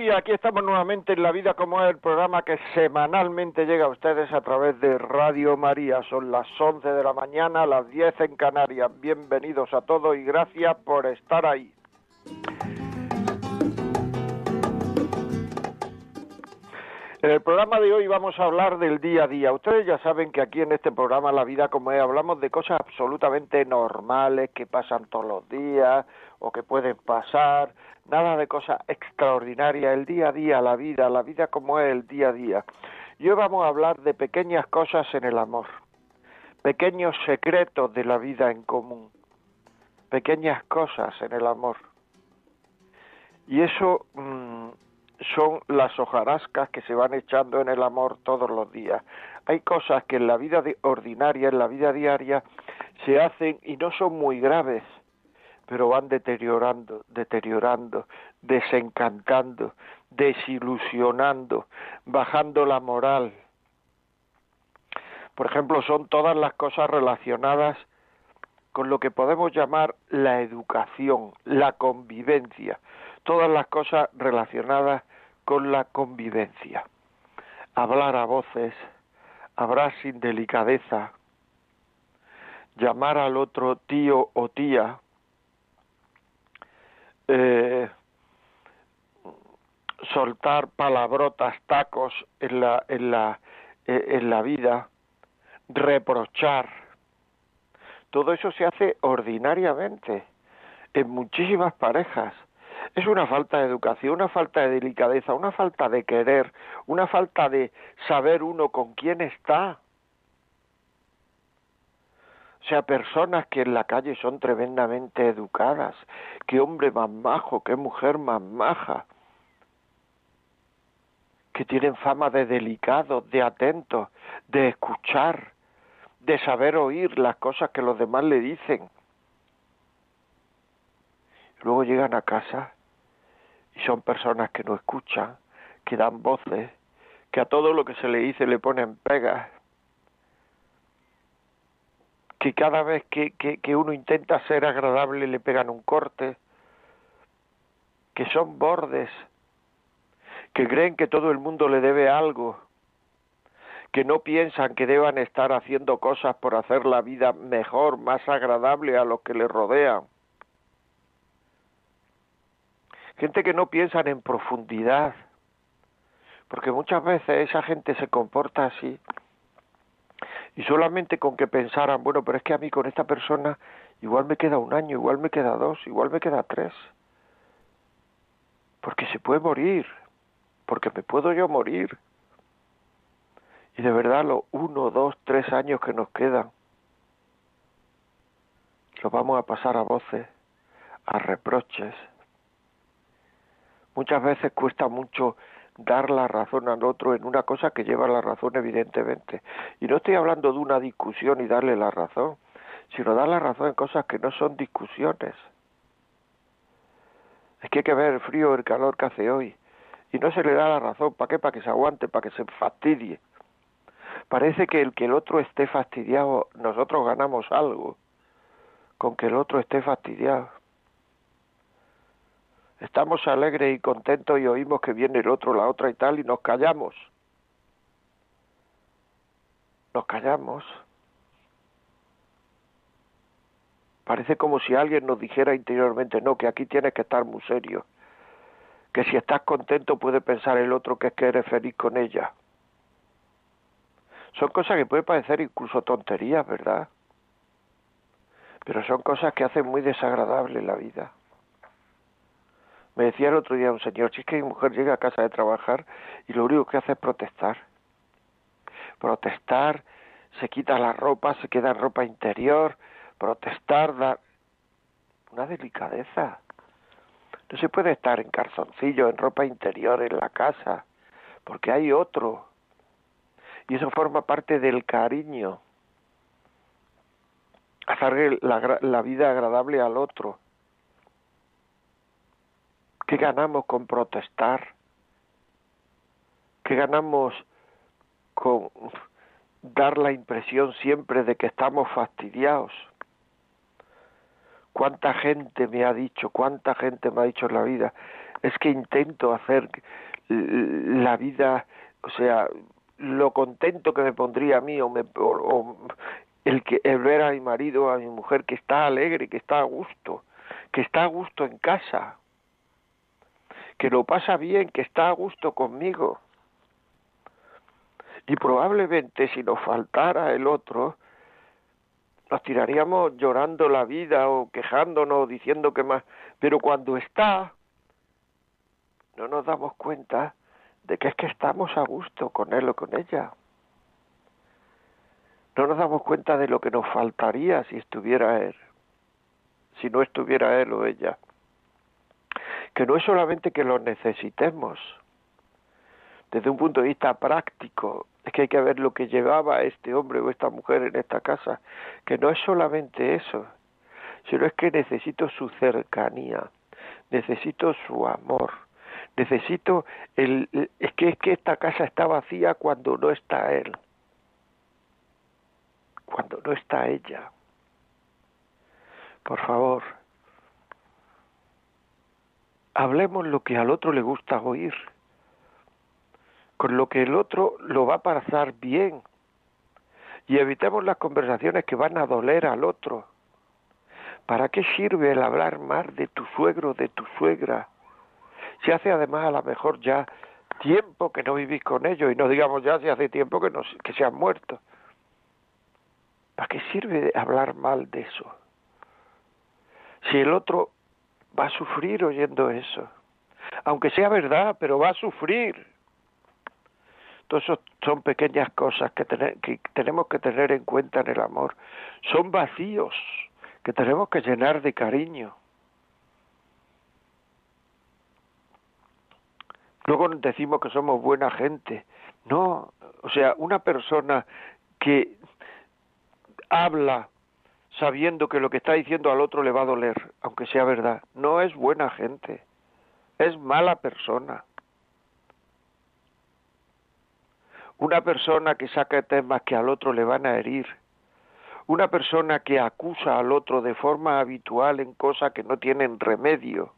Días. Aquí estamos nuevamente en La Vida como es el programa que semanalmente llega a ustedes a través de Radio María. Son las 11 de la mañana, las 10 en Canarias. Bienvenidos a todos y gracias por estar ahí. En el programa de hoy vamos a hablar del día a día. Ustedes ya saben que aquí en este programa La Vida como es hablamos de cosas absolutamente normales que pasan todos los días o que pueden pasar nada de cosas extraordinarias, el día a día, la vida, la vida como es el día a día. Y hoy vamos a hablar de pequeñas cosas en el amor, pequeños secretos de la vida en común, pequeñas cosas en el amor. Y eso mm, son las hojarascas que se van echando en el amor todos los días. Hay cosas que en la vida ordinaria, en la vida diaria, se hacen y no son muy graves, pero van deteriorando, deteriorando, desencantando, desilusionando, bajando la moral. Por ejemplo, son todas las cosas relacionadas con lo que podemos llamar la educación, la convivencia, todas las cosas relacionadas con la convivencia. Hablar a voces, hablar sin delicadeza, llamar al otro tío o tía, eh, soltar palabrotas, tacos en la, en la, eh, en la vida, reprochar. Todo eso se hace ordinariamente en muchísimas parejas. Es una falta de educación, una falta de delicadeza, una falta de querer, una falta de saber uno con quién está. Sea, personas que en la calle son tremendamente educadas. Qué hombre más majo, qué mujer más maja. Que tienen fama de delicados, de atentos, de escuchar, de saber oír las cosas que los demás le dicen. Luego llegan a casa y son personas que no escuchan, que dan voces, que a todo lo que se le dice le ponen pegas, que cada vez que, que, uno intenta ser agradable le pegan un corte, que son bordes, que creen que todo el mundo le debe algo, que no piensan que deban estar haciendo cosas por hacer la vida mejor, más agradable a los que le rodean. Gente que no piensan en profundidad, porque muchas veces esa gente se comporta así y solamente con que pensaran, bueno, pero es que a mí con esta persona igual me queda un año, igual me queda dos, igual me queda tres. Porque se puede morir, porque me puedo yo morir. Y de verdad los uno, dos, tres años que nos quedan, los vamos a pasar a voces, a reproches. Muchas veces cuesta mucho dar la razón al otro en una cosa que lleva la razón evidentemente. Y no estoy hablando de una discusión y darle la razón, sino dar la razón en cosas que no son discusiones. Es que hay que ver el frío, el calor que hace hoy. Y no se le da la razón. ¿Para qué? Para que se aguante, para que se fastidie. Parece que el que el otro esté fastidiado, nosotros ganamos algo con que el otro esté fastidiado. Estamos alegres y contentos y oímos que viene el otro, la otra y tal, y nos callamos. Nos callamos. Parece como si alguien nos dijera interiormente, no, que aquí tienes que estar muy serio. Que si estás contento puede pensar el otro que es que eres feliz con ella. Son cosas que puede parecer incluso tonterías, ¿verdad? Pero son cosas que hacen muy desagradable la vida. Me decía el otro día un señor, si es que mi mujer llega a casa de trabajar y lo único que hace es protestar. Protestar, se quita la ropa, se queda ropa interior, protestar, dar una delicadeza. No se puede estar en calzoncillo, en ropa interior en la casa, porque hay otro. Y eso forma parte del cariño. Hacer la, la vida agradable al otro. ¿Qué ganamos con protestar? ¿Qué ganamos con dar la impresión siempre de que estamos fastidiados? ¿Cuánta gente me ha dicho, cuánta gente me ha dicho en la vida? Es que intento hacer la vida, o sea, lo contento que me pondría a mí o, me, el que el ver a mi marido, a mi mujer que está alegre, que está a gusto, que está a gusto en casa, que lo pasa bien, que está a gusto conmigo. Y probablemente si nos faltara el otro, nos tiraríamos llorando la vida o quejándonos, diciendo que más. Pero cuando está, no nos damos cuenta de que es que estamos a gusto con él o con ella. No nos damos cuenta de lo que nos faltaría si estuviera él, si no estuviera él o ella. Que no es solamente que lo necesitemos, desde un punto de vista práctico, es que hay que ver lo que llevaba este hombre o esta mujer en esta casa, que no es solamente eso, sino es que necesito su cercanía, necesito su amor, necesito el, es que es que esta casa está vacía cuando no está él cuando no está ella. Por favor hablemos lo que al otro le gusta oír con lo que el otro lo va a pasar bien y evitemos las conversaciones que van a doler al otro ¿Para qué sirve el hablar más de tu suegro, de tu suegra, se hace además a lo mejor ya tiempo que no vivís con ellos y no digamos ya si hace tiempo que, no, que se han muerto. ¿Para qué sirve hablar mal de eso? Si el otro va a sufrir oyendo eso, aunque sea verdad, pero va a sufrir. Eso son pequeñas cosas que, que tenemos que tener en cuenta en el amor. Son vacíos que tenemos que llenar de cariño. Luego decimos que somos buena gente. No, o sea, una persona que habla sabiendo que lo que está diciendo al otro le va a doler, aunque sea verdad, no es buena gente, es mala persona. Una persona que saca temas que al otro le van a herir, una persona que acusa al otro de forma habitual en cosas que no tienen remedio,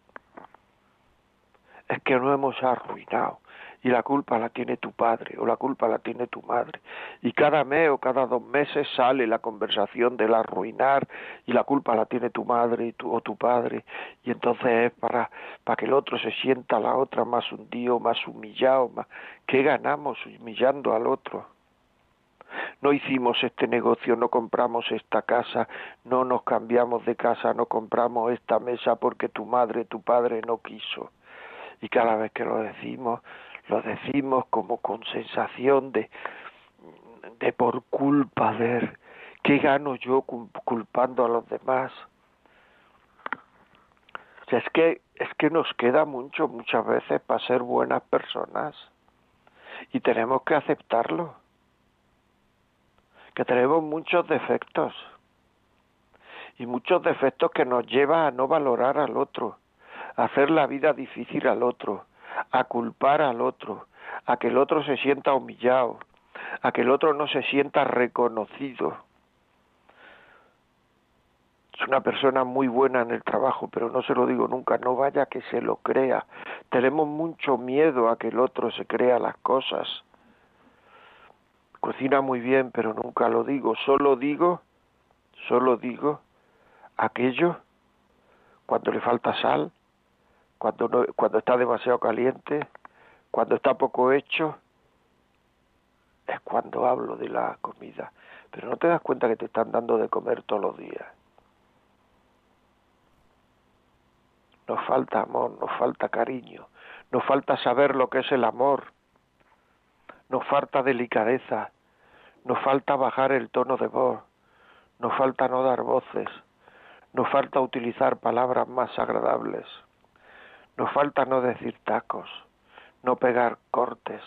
es que no hemos arruinado y la culpa la tiene tu padre o la culpa la tiene tu madre. Y cada mes o cada dos meses sale la conversación del arruinar y la culpa la tiene tu madre o tu padre. Y entonces es para, para que el otro se sienta la otra más hundido, más humillado. Más... ¿Qué ganamos humillando al otro? no hicimos este negocio, no compramos esta casa, no nos cambiamos de casa, no compramos esta mesa porque tu madre, tu padre no quiso y cada vez que lo decimos, lo decimos como con sensación de, de por culpa ver qué gano yo culpando a los demás. Es que es que nos queda mucho muchas veces para ser buenas personas y tenemos que aceptarlo. Que tenemos muchos defectos y muchos defectos que nos llevan a no valorar al otro hacer la vida difícil al otro, a culpar al otro, a que el otro se sienta humillado, a que el otro no se sienta reconocido. Es una persona muy buena en el trabajo, pero no se lo digo nunca, no vaya que se lo crea. Tenemos mucho miedo a que el otro se crea las cosas. Cocina muy bien, pero nunca lo digo, solo digo, solo digo aquello cuando le falta sal, cuando, cuando está demasiado caliente, cuando está poco hecho, es cuando hablo de la comida. Pero no te das cuenta que te están dando de comer todos los días. Nos falta amor, nos falta cariño, nos falta saber lo que es el amor, nos falta delicadeza, nos falta bajar el tono de voz, nos falta no dar voces, nos falta utilizar palabras más agradables. Nos falta no decir tacos, no pegar cortes,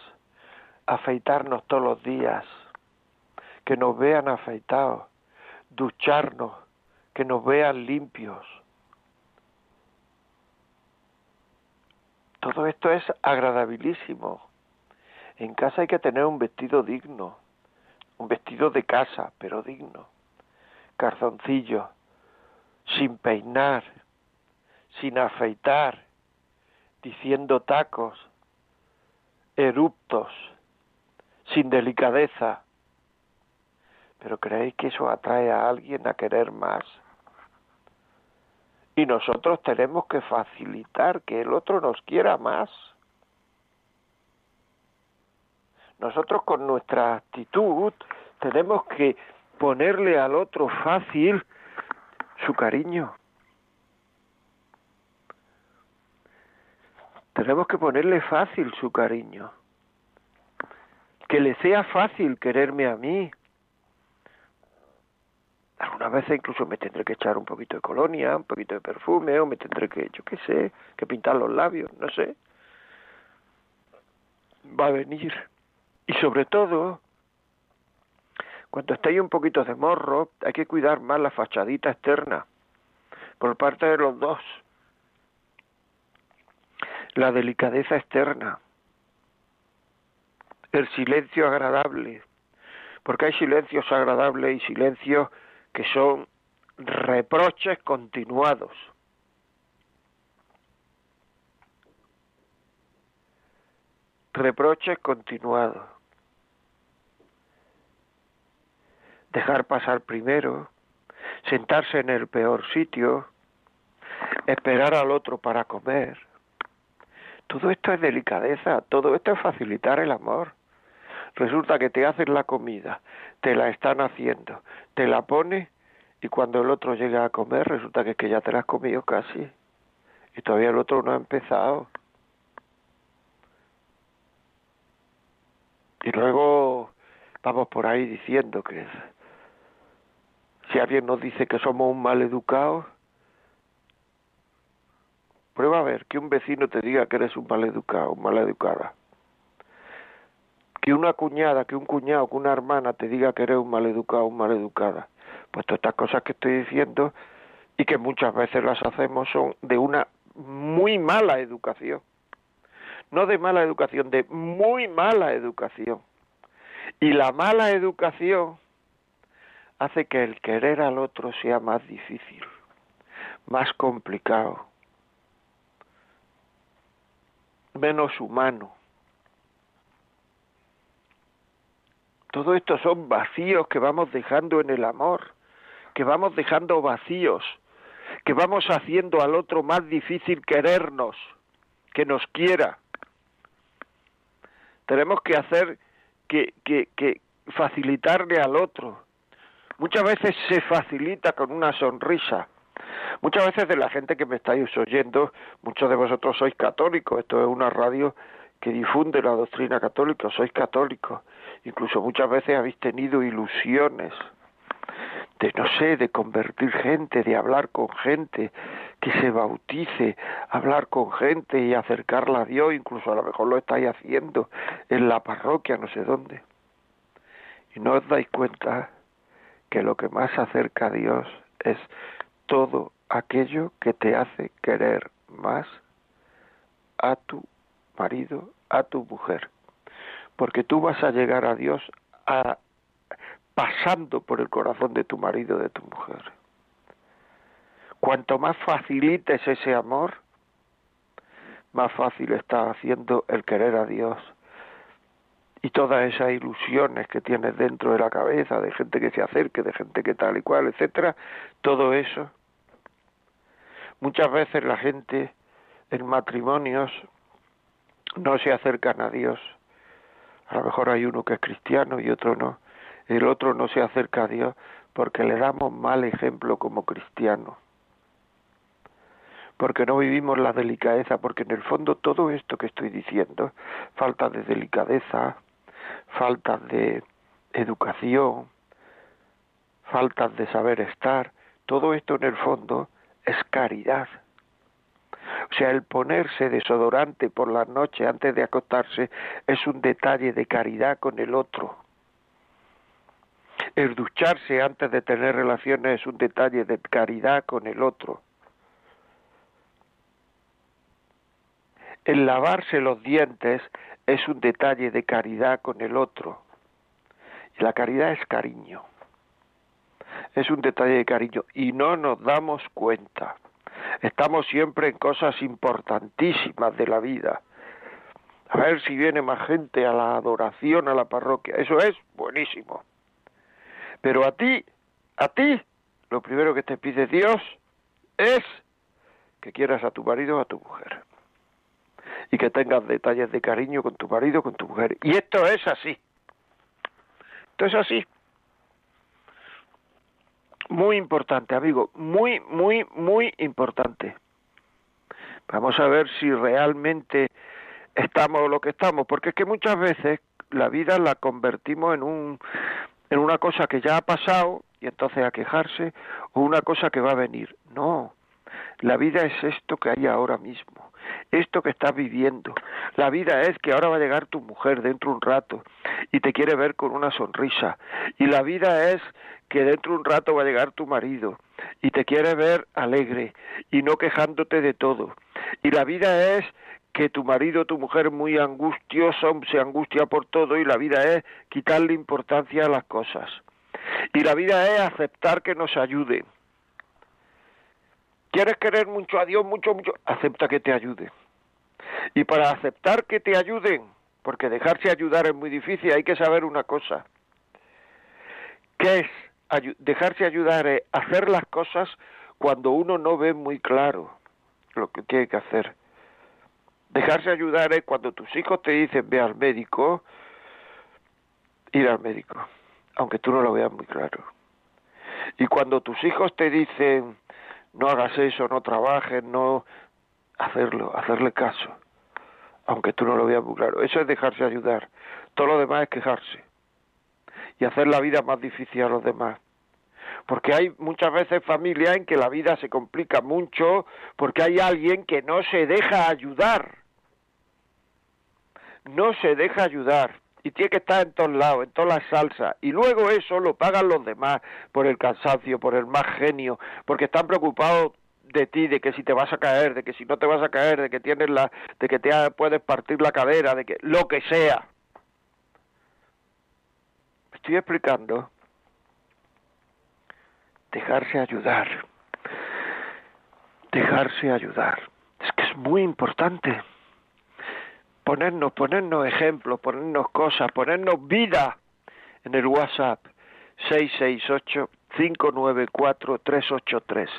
afeitarnos todos los días, que nos vean afeitados, ducharnos, que nos vean limpios. Todo esto es agradabilísimo. En casa hay que tener un vestido digno, un vestido de casa, pero digno. Carzoncillo, sin peinar, sin afeitar, diciendo tacos, eruptos, sin delicadeza. Pero ¿creéis que eso atrae a alguien a querer más? Y nosotros tenemos que facilitar que el otro nos quiera más. Nosotros con nuestra actitud tenemos que ponerle al otro fácil su cariño. Tenemos que ponerle fácil su cariño. Que le sea fácil quererme a mí. Algunas veces incluso me tendré que echar un poquito de colonia, un poquito de perfume, o me tendré que, yo qué sé, que pintar los labios, no sé. Va a venir. Y sobre todo, cuando estáis un poquito de morro, hay que cuidar más la fachadita externa, por parte de los dos. La delicadeza externa, el silencio agradable, porque hay silencios agradables y silencios que son reproches continuados. Reproches continuados. dejar pasar primero, sentarse en el peor sitio, esperar al otro para comer. Todo esto es delicadeza, todo esto es facilitar el amor. Resulta que te hacen la comida, te la están haciendo, te la pone y cuando el otro llega a comer resulta que, es que ya te la has comido casi y todavía el otro no ha empezado. Y luego vamos por ahí diciendo que si alguien nos dice que somos un mal educado, prueba a ver que un vecino te diga que eres un mal educado, un mal educada. Que una cuñada, que un cuñado, que una hermana te diga que eres un mal educado, un mal educada. Pues todas estas cosas que estoy diciendo y que muchas veces las hacemos son de una muy mala educación. No de mala educación, de muy mala educación. Y la mala educación hace que el querer al otro sea más difícil, más complicado, menos humano. Todo esto son vacíos que vamos dejando en el amor, que vamos dejando vacíos, que vamos haciendo al otro más difícil querernos, que nos quiera. Tenemos que hacer que, que, que facilitarle al otro, muchas veces se facilita con una sonrisa. Muchas veces de la gente que me estáis oyendo, muchos de vosotros sois católicos, esto es una radio que difunde la doctrina católica, sois católicos, incluso muchas veces habéis tenido ilusiones de, no sé, de convertir gente, de hablar con gente, que se bautice, hablar con gente y acercarla a Dios, incluso a lo mejor lo estáis haciendo en la parroquia, no sé dónde. Y no os dais cuenta que lo que más acerca a Dios es todo aquello que te hace querer más a tu marido, a tu mujer. Porque tú vas a llegar a Dios a, pasando por el corazón de tu marido, de tu mujer. Cuanto más facilites ese amor, más fácil está haciendo el querer a Dios y todas esas ilusiones que tienes dentro de la cabeza de gente que se acerque, de gente que tal y cual, etcétera, todo eso. Muchas veces la gente en matrimonios no se acercan a Dios. A lo mejor hay uno que es cristiano y otro no. El otro no se acerca a Dios porque le damos mal ejemplo como cristiano. Porque no vivimos la delicadeza, porque en el fondo todo esto que estoy diciendo, falta de delicadeza, faltas de educación, faltas de saber estar, todo esto en el fondo es caridad. O sea, el ponerse desodorante por la noche antes de acostarse es un detalle de caridad con el otro. El ducharse antes de tener relaciones es un detalle de caridad con el otro. El lavarse los dientes es un detalle de caridad con el otro. Y la caridad es cariño. Es un detalle de cariño y no nos damos cuenta. Estamos siempre en cosas importantísimas de la vida. A ver si viene más gente a la adoración a la parroquia. Eso es buenísimo. Pero a ti, a ti, lo primero que te pide Dios es que quieras a tu marido o a tu mujer. Y que tengas detalles de cariño con tu marido con tu mujer. Y esto es así. Esto es así. Muy importante, amigo. Muy, muy, muy importante. Vamos a ver si realmente estamos lo que estamos, porque es que muchas veces la vida la convertimos en un en una cosa que ya ha pasado y entonces a quejarse o una cosa que va a venir. No, la vida es esto que hay ahora mismo, esto que estás viviendo. La vida es que ahora va a llegar tu mujer dentro de un rato y te quiere ver con una sonrisa. Y la vida es que dentro de un rato va a llegar tu marido y te quiere ver alegre y no quejándote de todo. Y la vida es que tu marido, tu mujer muy angustioso, se angustia por todo y la vida es quitarle importancia a las cosas. Y la vida es aceptar que nos ayude. ¿Quieres querer mucho a Dios, mucho, mucho? Acepta que te ayude. Y para aceptar que te ayuden, porque dejarse ayudar es muy difícil, hay que saber una cosa. ¿Qué es? Dejarse ayudar es hacer las cosas cuando uno no ve muy claro lo que tiene que hacer Dejarse ayudar es cuando tus hijos te dicen ve al médico, ir al médico, aunque tú no lo veas muy claro. Y cuando tus hijos te dicen no hagas eso, no trabajes, no hacerlo, hacerle caso, aunque tú no lo veas muy claro. Eso es dejarse ayudar. Todo lo demás es quejarse y hacer la vida más difícil a los demás porque hay muchas veces familias en que la vida se complica mucho porque hay alguien que no se deja ayudar no se deja ayudar y tiene que estar en todos lados, en todas las salsas. Y luego eso lo pagan los demás por el cansancio, por el más genio, porque están preocupados de ti, de que si te vas a caer, de que si no te vas a caer, de que tienes la, de que te puedes partir la cadera, de que lo que sea. estoy explicando. Dejarse ayudar. Dejarse ayudar. Es que es muy importante ponernos, ponernos ejemplos, ponernos cosas, ponernos vida en el WhatsApp 668-594-383.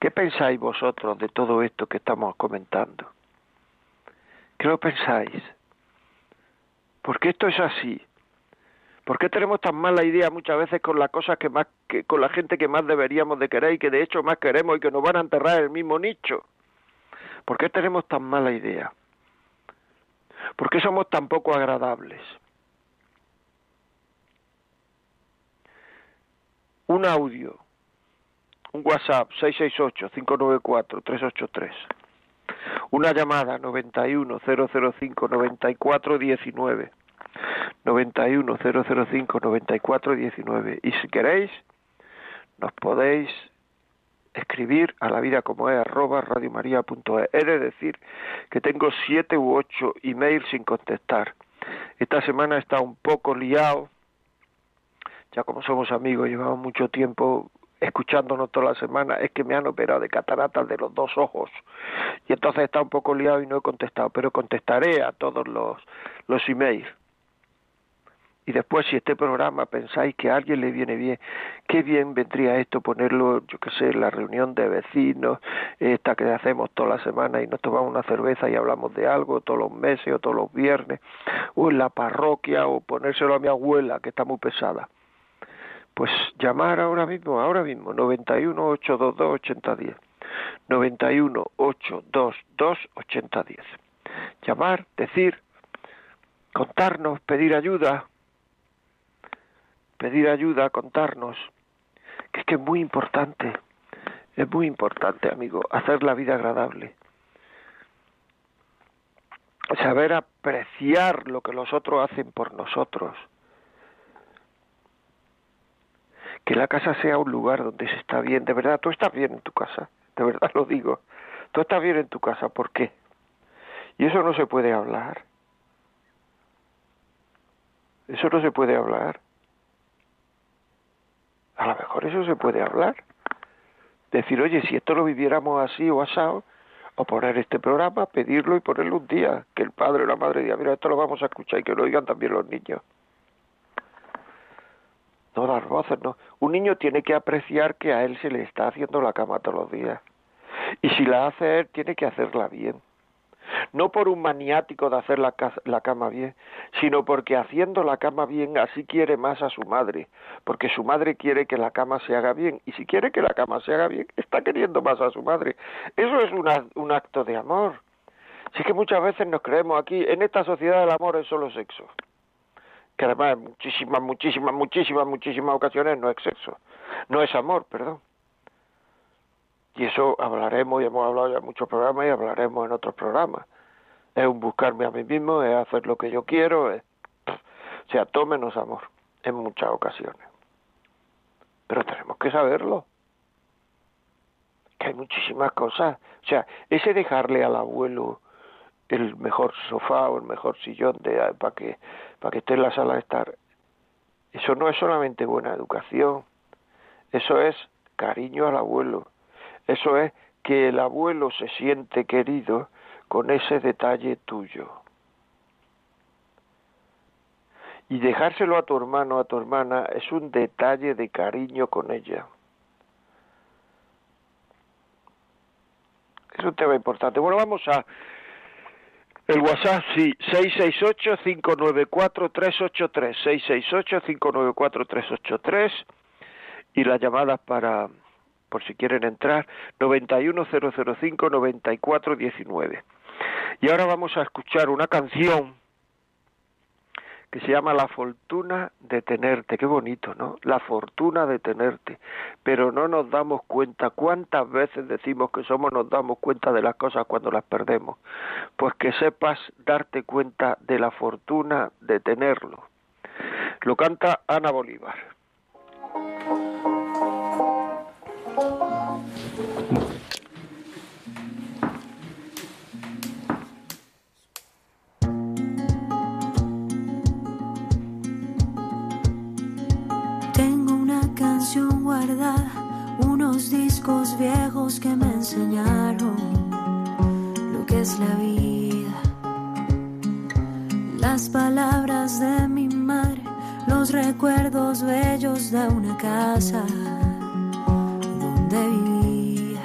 ¿Qué pensáis vosotros de todo esto que estamos comentando? ¿Qué lo pensáis? ¿Por qué esto es así? ¿Por qué tenemos tan mala idea muchas veces con las cosas que más, que, con la gente que más deberíamos de querer y que de hecho más queremos y que nos van a enterrar en el mismo nicho? ¿Por qué tenemos tan mala idea? ¿Por qué somos tan poco agradables? Un audio, un WhatsApp 668-594-383, una llamada 91-005-9419, 91-005-9419 y si queréis nos podéis escribir a la vida como es arroba radiomaria.es. He de decir que tengo siete u ocho emails sin contestar. Esta semana está un poco liado, ya como somos amigos, llevamos mucho tiempo escuchándonos toda la semana, es que me han operado de cataratas de los dos ojos y entonces está un poco liado y no he contestado, pero contestaré a todos los, los emails y después si este programa pensáis que a alguien le viene bien, qué bien vendría esto ponerlo, yo qué sé, en la reunión de vecinos, esta que hacemos toda la semana y nos tomamos una cerveza y hablamos de algo todos los meses o todos los viernes, o en la parroquia, o ponérselo a mi abuela que está muy pesada. Pues llamar ahora mismo, ahora mismo, 91 822 8010. 91 822 8010. Llamar, decir, contarnos, pedir ayuda, pedir ayuda, contarnos, que es que es muy importante, es muy importante, amigo, hacer la vida agradable. saber apreciar lo que los otros hacen por nosotros. Que la casa sea un lugar donde se está bien. De verdad, tú estás bien en tu casa. De verdad lo digo. Tú estás bien en tu casa. ¿Por qué? Y eso no se puede hablar. Eso no se puede hablar. A lo mejor eso se puede hablar. Decir, oye, si esto lo viviéramos así o asado, o poner este programa, pedirlo y ponerlo un día, que el padre o la madre diga, mira, esto lo vamos a escuchar y que lo oigan también los niños. No las voces, no. Un niño tiene que apreciar que a él se le está haciendo la cama todos los días. Y si la hace él, tiene que hacerla bien no por un maniático de hacer la, la, cama bien, sino porque haciendo la cama bien así quiere más a su madre, porque su madre quiere que la cama se haga bien, y si quiere que la cama se haga bien, está queriendo más a su madre. Eso es un acto de amor. Sí que muchas veces nos creemos aquí, en esta sociedad el amor es solo sexo, que además en muchísimas, muchísimas, muchísimas, muchísimas ocasiones no es sexo, no es amor, perdón. Y eso hablaremos, y hemos hablado ya en muchos programas y hablaremos en otros programas. Es un buscarme a mí mismo, es hacer lo que yo quiero, es, o sea, tómenos amor en muchas ocasiones. Pero tenemos que saberlo. Que hay muchísimas cosas. O sea, ese dejarle al abuelo el mejor sofá o el mejor sillón de, para que para que esté en la sala de estar eso no es solamente buena educación eso es cariño al abuelo eso es que el abuelo se siente querido con ese detalle tuyo. Y dejárselo a tu hermano, a tu hermana, es un detalle de cariño con ella. Es un tema importante. Bueno, vamos a el WhatsApp, sí, 668-594-383, 668-594-383 y las llamadas para por si quieren entrar, 91005-9419. Y ahora vamos a escuchar una canción que se llama La fortuna de tenerte. Qué bonito, ¿no? La fortuna de tenerte. Pero no nos damos cuenta. ¿Cuántas veces decimos que somos nos damos cuenta de las cosas cuando las perdemos? Pues que sepas darte cuenta de la fortuna de tenerlo. Lo canta Ana Bolívar. Unos discos viejos que me enseñaron lo que es la vida. Las palabras de mi madre, los recuerdos bellos de una casa donde vivía.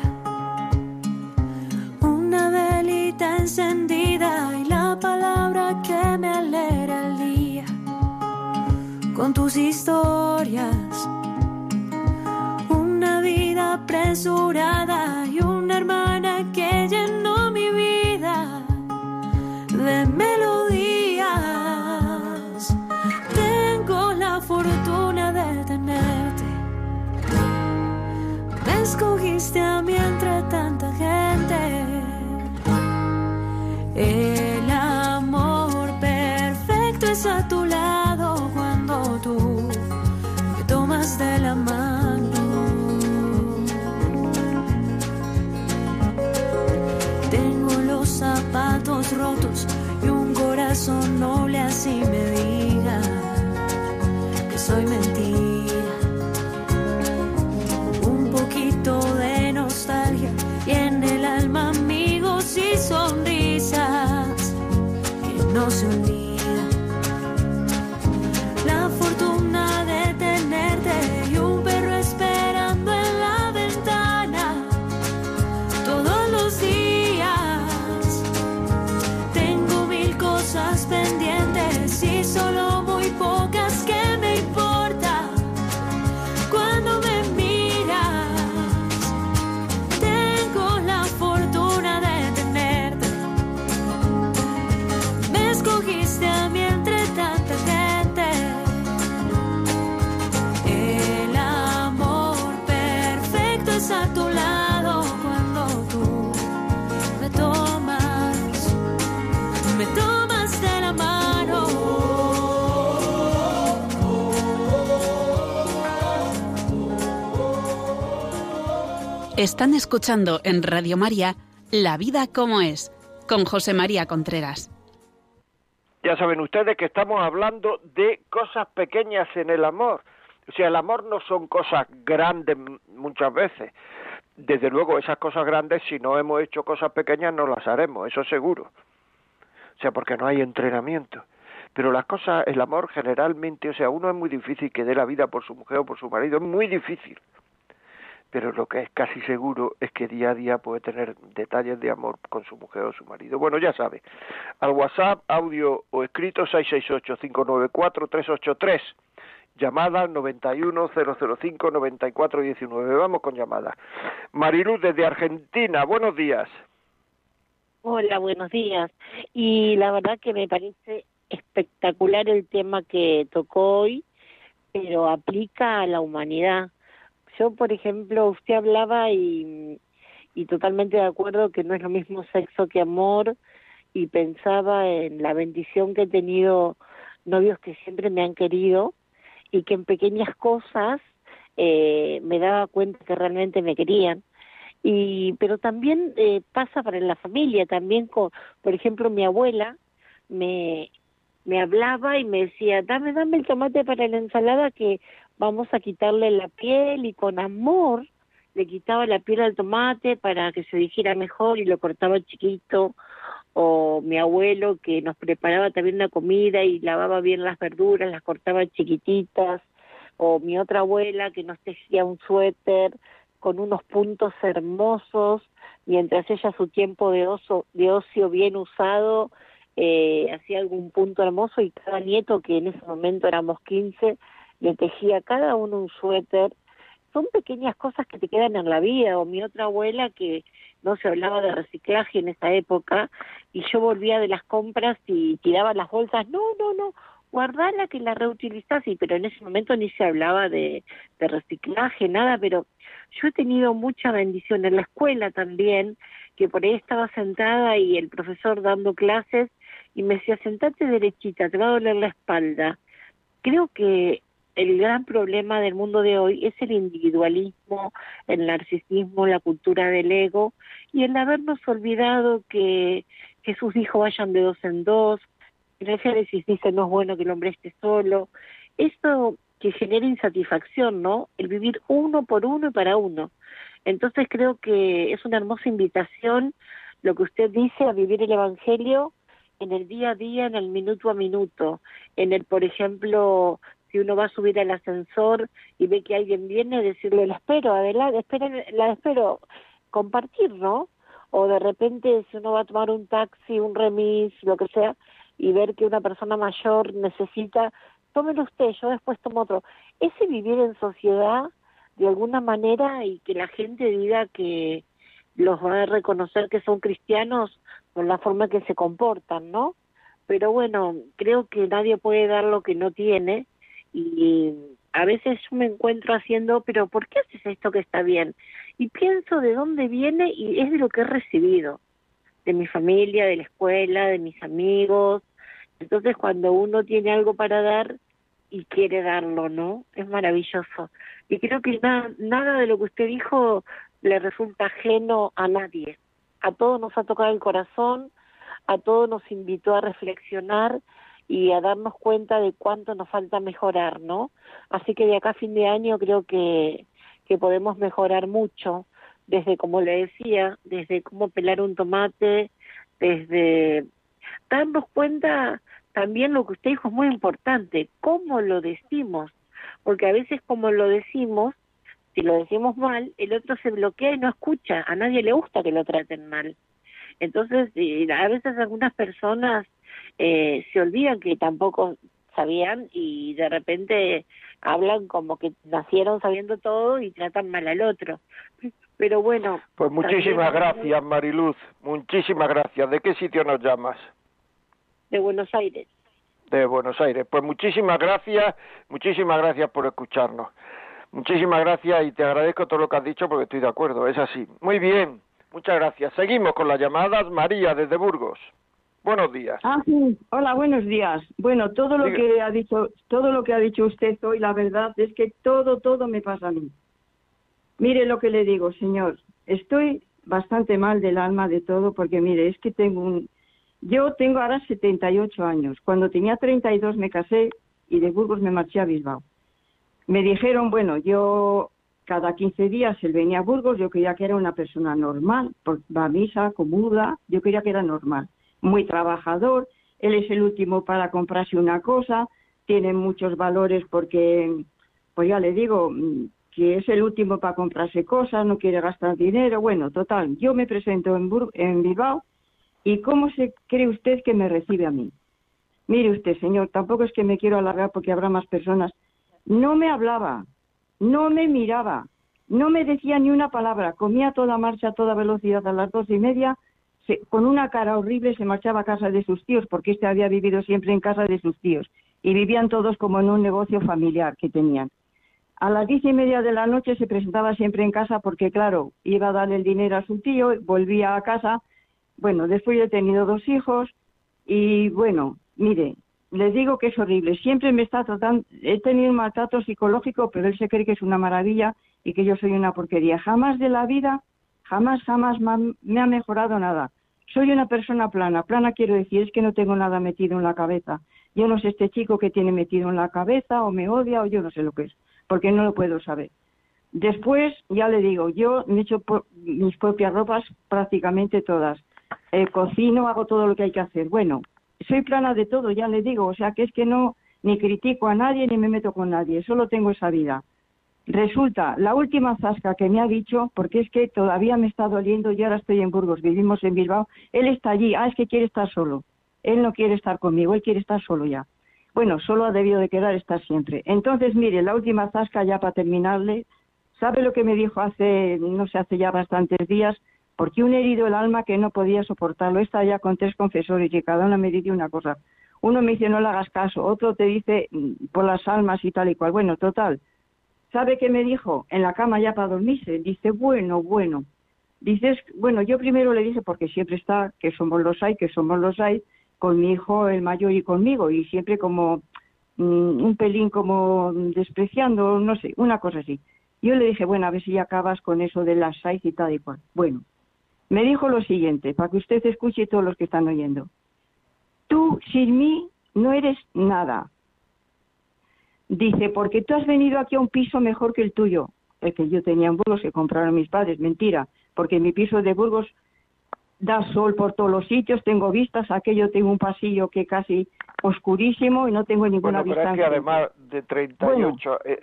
Una velita encendida y la palabra que me alegra el día con tus historias apresurada y una hermana que llenó mi vida de melodías. Tengo la fortuna de tenerte. Me escogiste a mí entre tanta gente. El amor perfecto es a tu rotos y un corazón noble así me diga que soy mentira. Están escuchando en Radio María La vida como es, con José María Contreras. Ya saben ustedes que estamos hablando de cosas pequeñas en el amor. O sea, el amor no son cosas grandes muchas veces. Desde luego, esas cosas grandes, si no hemos hecho cosas pequeñas, no las haremos, eso seguro. O sea, porque no hay entrenamiento. Pero las cosas, el amor generalmente, o sea, uno es muy difícil que dé la vida por su mujer o por su marido, es muy difícil. Pero lo que es casi seguro es que día a día puede tener detalles de amor con su mujer o su marido. Bueno, ya sabe, al WhatsApp, audio o escrito 668-594-383 llamada 91005-9419. Vamos con llamada. Mariluz desde Argentina, buenos días. Hola, buenos días. Y la verdad que me parece espectacular el tema que tocó hoy, pero aplica a la humanidad. Yo, por ejemplo, usted hablaba y, totalmente de acuerdo que no es lo mismo sexo que amor y pensaba en la bendición que he tenido novios que siempre me han querido y que en pequeñas cosas eh, me daba cuenta que realmente me querían. Y pero también eh, pasa para la familia también con por ejemplo mi abuela me me hablaba y me decía, dame, dame el tomate para la ensalada que vamos a quitarle la piel y con amor le quitaba la piel al tomate para que se dijera mejor y lo cortaba chiquito. O mi abuelo que nos preparaba también la comida y lavaba bien las verduras, las cortaba chiquititas. O mi otra abuela que nos tejía un suéter con unos puntos hermosos mientras ella su tiempo de, oso, de ocio bien usado eh, hacía algún punto hermoso y cada nieto, que en ese momento éramos 15, le tejía cada uno un suéter. Son pequeñas cosas que te quedan en la vida. O mi otra abuela, que no se hablaba de reciclaje en esa época, y yo volvía de las compras y tiraba las bolsas. No, no, no, guardala que la reutilizás. Y, pero en ese momento ni se hablaba de, de reciclaje, nada. Pero yo he tenido mucha bendición en la escuela también, que por ahí estaba sentada y el profesor dando clases y me decía, sentate derechita, te va a doler la espalda. Creo que el gran problema del mundo de hoy es el individualismo, el narcisismo, la cultura del ego y el habernos olvidado que Jesús dijo vayan de dos en dos, en el Génesis dice no es bueno que el hombre esté solo. Esto que genera insatisfacción, ¿no? El vivir uno por uno y para uno. Entonces creo que es una hermosa invitación lo que usted dice a vivir el Evangelio en el día a día, en el minuto a minuto, en el, por ejemplo, si uno va a subir al ascensor y ve que alguien viene, decirle, la espero, adelante, espera, la espero, compartir, ¿no? O de repente, si uno va a tomar un taxi, un remis, lo que sea, y ver que una persona mayor necesita, tómelo usted, yo después tomo otro. Ese vivir en sociedad, de alguna manera, y que la gente diga que los va a reconocer que son cristianos, con la forma que se comportan, ¿no? Pero bueno, creo que nadie puede dar lo que no tiene y a veces yo me encuentro haciendo, pero ¿por qué haces esto que está bien? Y pienso de dónde viene y es de lo que he recibido, de mi familia, de la escuela, de mis amigos. Entonces cuando uno tiene algo para dar y quiere darlo, ¿no? Es maravilloso. Y creo que nada, nada de lo que usted dijo le resulta ajeno a nadie a todos nos ha tocado el corazón, a todos nos invitó a reflexionar y a darnos cuenta de cuánto nos falta mejorar, ¿no? Así que de acá a fin de año creo que, que podemos mejorar mucho, desde como le decía, desde cómo pelar un tomate, desde darnos cuenta también lo que usted dijo es muy importante, cómo lo decimos, porque a veces como lo decimos si lo decimos mal, el otro se bloquea y no escucha, a nadie le gusta que lo traten mal. Entonces, a veces algunas personas eh, se olvidan que tampoco sabían y de repente hablan como que nacieron sabiendo todo y tratan mal al otro. Pero bueno. Pues muchísimas gracias, Mariluz. Muchísimas gracias. ¿De qué sitio nos llamas? De Buenos Aires. De Buenos Aires. Pues muchísimas gracias, muchísimas gracias por escucharnos. Muchísimas gracias y te agradezco todo lo que has dicho porque estoy de acuerdo, es así. Muy bien, muchas gracias. Seguimos con las llamadas. María, desde Burgos. Buenos días. Ah, sí. Hola, buenos días. Bueno, todo lo que ha dicho, todo lo que ha dicho usted hoy, la verdad es que todo, todo me pasa a mí. Mire lo que le digo, señor. Estoy bastante mal del alma de todo porque, mire, es que tengo un... Yo tengo ahora 78 años. Cuando tenía 32 me casé y de Burgos me marché a Bilbao. Me dijeron, bueno, yo cada 15 días él venía a Burgos, yo creía que era una persona normal, va a misa, comuda, yo creía que era normal, muy trabajador, él es el último para comprarse una cosa, tiene muchos valores porque, pues ya le digo, que es el último para comprarse cosas, no quiere gastar dinero, bueno, total, yo me presento en, en Bilbao y ¿cómo se cree usted que me recibe a mí? Mire usted, señor, tampoco es que me quiero alargar porque habrá más personas, no me hablaba, no me miraba, no me decía ni una palabra, comía toda marcha, a toda velocidad a las dos y media, con una cara horrible se marchaba a casa de sus tíos, porque este había vivido siempre en casa de sus tíos, y vivían todos como en un negocio familiar que tenían. A las diez y media de la noche se presentaba siempre en casa porque, claro, iba a darle el dinero a su tío, volvía a casa. Bueno, después he tenido dos hijos y, bueno, mire, les digo que es horrible. Siempre me está tratando, he tenido un maltrato psicológico, pero él se cree que es una maravilla y que yo soy una porquería. Jamás de la vida, jamás, jamás me ha mejorado nada. Soy una persona plana. Plana quiero decir, es que no tengo nada metido en la cabeza. Yo no sé este chico que tiene metido en la cabeza o me odia o yo no sé lo que es, porque no lo puedo saber. Después, ya le digo, yo me he hecho mis propias ropas prácticamente todas. Eh, cocino, hago todo lo que hay que hacer. Bueno, soy plana de todo, ya le digo, o sea que es que no ni critico a nadie ni me meto con nadie, solo tengo esa vida. Resulta, la última zasca que me ha dicho, porque es que todavía me está doliendo, yo ahora estoy en Burgos, vivimos en Bilbao, él está allí, ah, es que quiere estar solo, él no quiere estar conmigo, él quiere estar solo ya. Bueno, solo ha debido de quedar estar siempre. Entonces, mire, la última zasca ya para terminarle, ¿sabe lo que me dijo hace, no sé, hace ya bastantes días? porque un herido el alma que no podía soportarlo. Está ya con tres confesores y cada uno me dice una cosa. Uno me dice no le hagas caso, otro te dice mm, por las almas y tal y cual. Bueno, total. ¿Sabe qué me dijo? En la cama ya para dormirse. Dice, bueno, bueno. Dices, bueno, yo primero le dije, porque siempre está, que somos los hay, que somos los hay, con mi hijo el mayor y conmigo, y siempre como mm, un pelín como despreciando, no sé, una cosa así. Yo le dije, bueno, a ver si acabas con eso de las seis y tal y cual. Bueno, me dijo lo siguiente, para que usted escuche todos los que están oyendo. Tú sin mí no eres nada. Dice, porque tú has venido aquí a un piso mejor que el tuyo, el que yo tenía en Burgos, que compraron mis padres. Mentira, porque mi piso de Burgos da sol por todos los sitios, tengo vistas, aquello tengo un pasillo que casi oscurísimo y no tengo ninguna bueno, pero Es que además de 38... eh,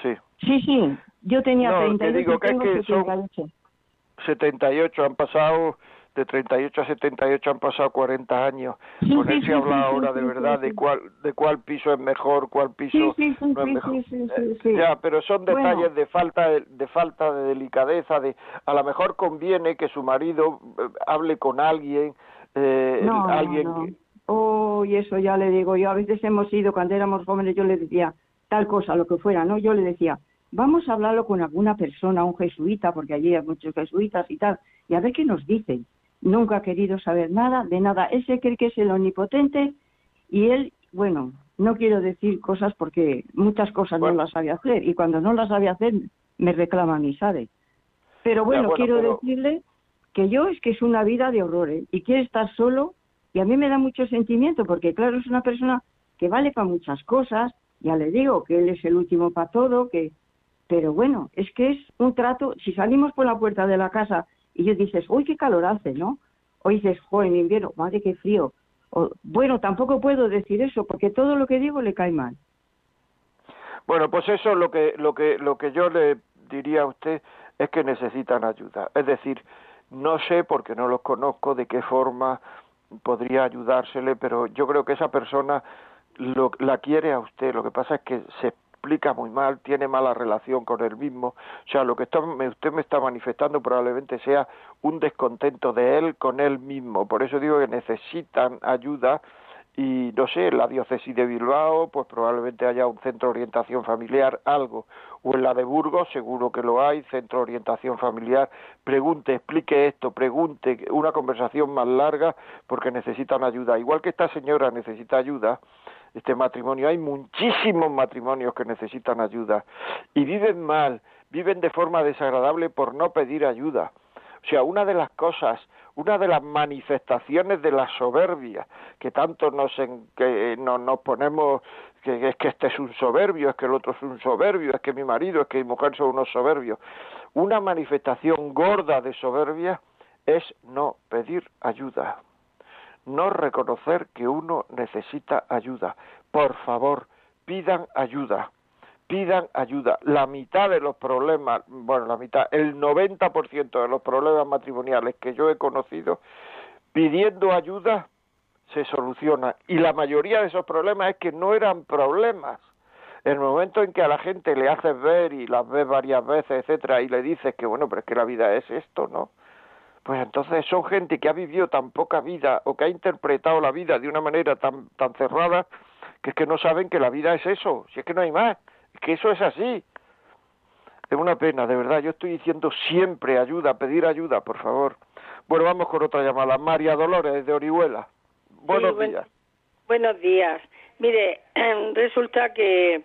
sí. Sí, sí, yo tenía no, 38 te digo que tengo es que 78. Son 78, han pasado de 38 a 78 han pasado 40 años. Con sí, él sí, se habla sí, ahora de verdad de cuál de cuál piso es mejor, cuál piso Sí, sí, sí, no es mejor. Eh. Ya, pero son Bueno. detalles de falta de, de falta de delicadeza, de a lo mejor conviene que su marido eh, hable con alguien, eh, no, alguien no. que- Oh, y eso ya le digo yo. A veces hemos ido, cuando éramos jóvenes, yo le decía tal cosa, lo que fuera, ¿no? Yo le decía, vamos a hablarlo con alguna persona, un jesuita, porque allí hay muchos jesuitas y tal, y a ver qué nos dicen. Nunca ha querido saber nada de nada. Él se cree que es el omnipotente y él, bueno, no quiero decir cosas porque muchas cosas Bueno. no las sabe hacer y cuando no las sabe hacer me reclama a mí, ¿sabe? Pero bueno, bueno, quiero pero- decirle que yo es que es una vida de horrores y quiere estar solo y a mí me da mucho sentimiento porque claro es una persona que vale para muchas cosas ya le digo que él es el último para todo que pero bueno es que es un trato si salimos por la puerta de la casa y yo dices uy qué calor hace no o dices en invierno madre qué frío o, bueno tampoco puedo decir eso porque todo lo que digo le cae mal Bueno, pues eso lo que lo que lo que yo le diría a usted es que necesitan ayuda. Es decir, no sé porque no los conozco de qué forma podría ayudársele, pero yo creo que esa persona lo, la quiere a usted. Lo que pasa es que se explica muy mal, tiene mala relación con él mismo. O sea, lo que está, usted me está manifestando probablemente sea un descontento de él con él mismo. Por eso digo que necesitan ayuda y no sé, en la diócesis de Bilbao, pues probablemente haya un centro de orientación familiar, algo, o en la de Burgos, seguro que lo hay, centro de orientación familiar, pregunte, explique esto, pregunte, una conversación más larga, porque necesitan ayuda. Igual que esta señora necesita ayuda, este matrimonio, hay muchísimos matrimonios que necesitan ayuda y viven mal, viven de forma desagradable por no pedir ayuda. O sea, una de las cosas, una de las manifestaciones de la soberbia que tanto nos, que nos ponemos que es que este es un soberbio, es que el otro es un soberbio, es que mi marido, es que mi mujer son unos soberbios. Una manifestación gorda de soberbia es no pedir ayuda, no reconocer que uno necesita ayuda. Por favor, pidan ayuda, pidan ayuda. La mitad de los problemas, bueno, la mitad, el 90% de los problemas matrimoniales que yo he conocido, pidiendo ayuda, se soluciona. Y la mayoría de esos problemas es que no eran problemas. El momento en que a la gente le haces ver y las ves varias veces, etcétera, y le dices que bueno, pero es que la vida es esto, ¿no? Pues entonces son gente que ha vivido tan poca vida o que ha interpretado la vida de una manera tan, tan cerrada que es que no saben que la vida es eso, si es que no hay más, es que eso es así. Es una pena, de verdad, yo estoy diciendo siempre ayuda, pedir ayuda, por favor. Bueno, vamos con otra llamada. María Dolores, de Orihuela. Buenos días. buenos días. Mire, resulta que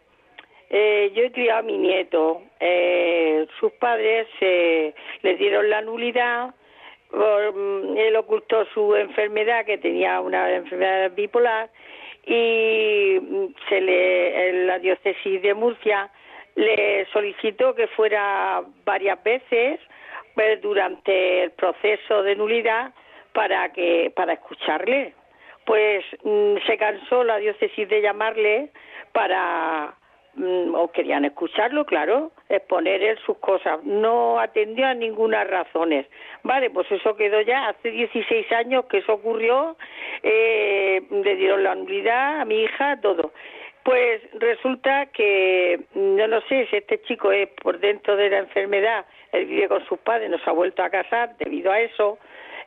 eh, yo he criado a mi nieto. Eh, sus padres eh, le dieron la nulidad. Mm, él ocultó su enfermedad, que tenía una enfermedad bipolar, y mm, se le, la diócesis de Murcia le solicitó que fuera varias veces pues, durante el proceso de nulidad para que para escucharle. Pues mm, se cansó la diócesis de llamarle para o querían escucharlo, claro, exponer él sus cosas. No atendió a ninguna razones. Vale, pues eso quedó ya hace 16 años que eso ocurrió, eh, le dieron la nulidad a mi hija, todo. Pues resulta que, mm, yo no sé si este chico es por dentro de la enfermedad, él vive con sus padres, no se ha vuelto a casar debido a eso,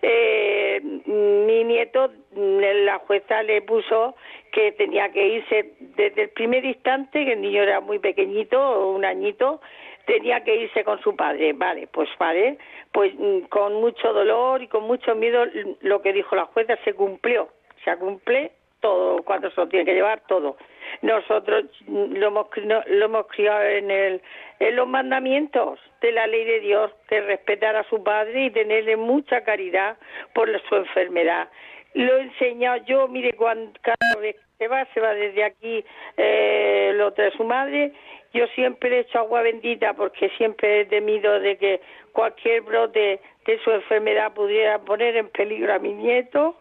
eh, mi nieto, la jueza le puso que tenía que irse desde el primer instante, que el niño era muy pequeñito, un añito, tenía que irse con su padre. Vale, pues vale, pues mm, con mucho dolor y con mucho miedo lo que dijo la jueza se cumplió, se cumple todo, cuando se lo tiene que llevar todo. Nosotros lo hemos, criado en, el, en los mandamientos de la ley de Dios, de respetar a su padre y tenerle mucha caridad por su enfermedad. Lo he enseñado yo, mire, cuando, cada vez que se va, se va desde aquí, eh, lo trae su madre, yo siempre he hecho agua bendita porque siempre he temido de que cualquier brote de su enfermedad pudiera poner en peligro a mi nieto.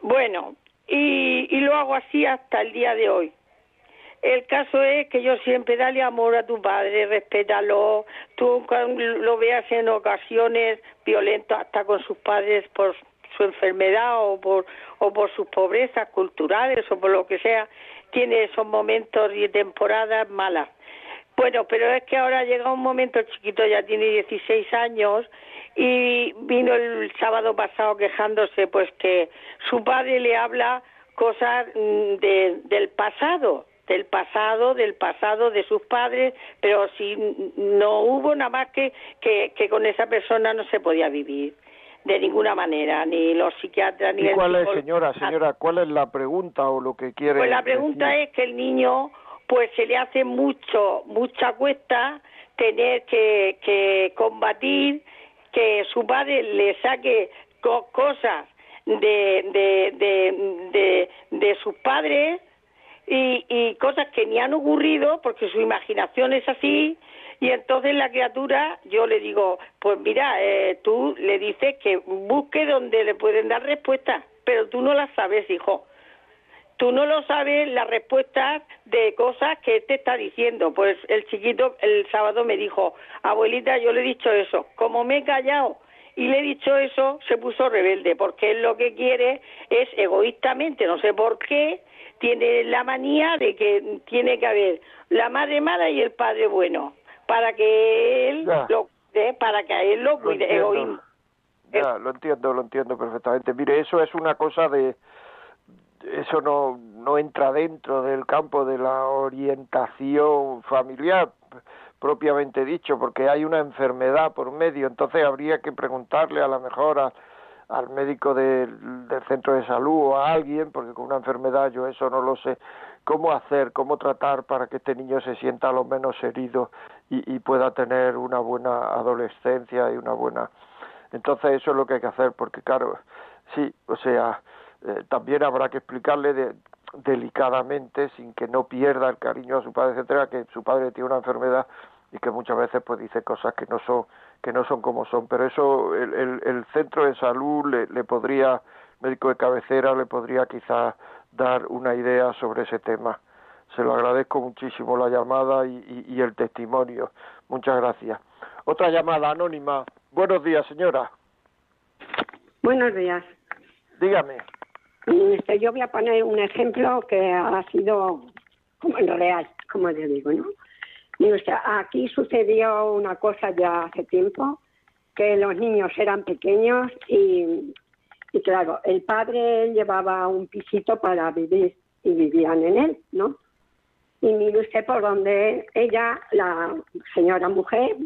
Bueno, y, y lo hago así hasta el día de hoy. El caso es que yo siempre dale amor a tu padre, respétalo. Tú lo veas en ocasiones violento hasta con sus padres por su enfermedad o por, o por sus pobrezas culturales o por lo que sea, tiene esos momentos y temporadas malas. Bueno, pero es que ahora llega un momento, el chiquito ya tiene 16 años y vino el sábado pasado quejándose pues que su padre le habla cosas mm, del pasado, del pasado, del pasado de sus padres, pero si no hubo nada más que, que, con esa persona no se podía vivir de ninguna manera, ni los psiquiatras ni ¿Y cuál es, señora, señora, cuál es la pregunta o lo que quiere Pues la pregunta es que el niño pues se le hace mucho, mucha cuesta tener que, combatir que su padre le saque cosas de, de, de, de, sus padres y, cosas que ni han ocurrido porque su imaginación es así y entonces la criatura, yo le digo, pues mira, eh, tú le dices que busque donde le pueden dar respuesta, pero tú no las sabes, hijo. Tú no lo sabes las respuestas de cosas que te está diciendo. Pues el chiquito el sábado me dijo, abuelita, yo le he dicho eso. Como me he callado y le he dicho eso, se puso rebelde, porque él lo que quiere es egoístamente, no sé por qué, tiene la manía de que tiene que haber la madre mala y el padre bueno, para que él lo para que a él lo cuide, Ya, lo entiendo, lo entiendo perfectamente. Mire, eso es una cosa de eso no, no entra dentro del campo de la orientación familiar propiamente dicho, porque hay una enfermedad por medio, entonces habría que preguntarle a lo mejor al médico del, del centro de salud o a alguien, porque con una enfermedad yo eso no lo sé, cómo hacer, cómo tratar para que este niño se sienta a lo menos herido y, pueda tener una buena adolescencia y una buena. Entonces eso es lo que hay que hacer porque claro sí o sea eh, también habrá que explicarle de, delicadamente sin que no pierda el cariño a su padre etcétera que su padre tiene una enfermedad y que muchas veces pues dice cosas que no son que no son como son. Pero eso el, el, el centro de salud le, le podría médico de cabecera le podría quizás dar una idea sobre ese tema. Se lo agradezco muchísimo la llamada y, y, y el testimonio. Muchas gracias. Otra llamada anónima. Buenos días señora. Buenos días. Dígame este, yo voy a poner un ejemplo que ha sido como en real como yo digo no aquí sucedió una cosa ya hace tiempo, que los niños eran pequeños y, claro, el padre llevaba un pisito para vivir y vivían en él, ¿no? Y mire usted por donde ella, la señora mujer,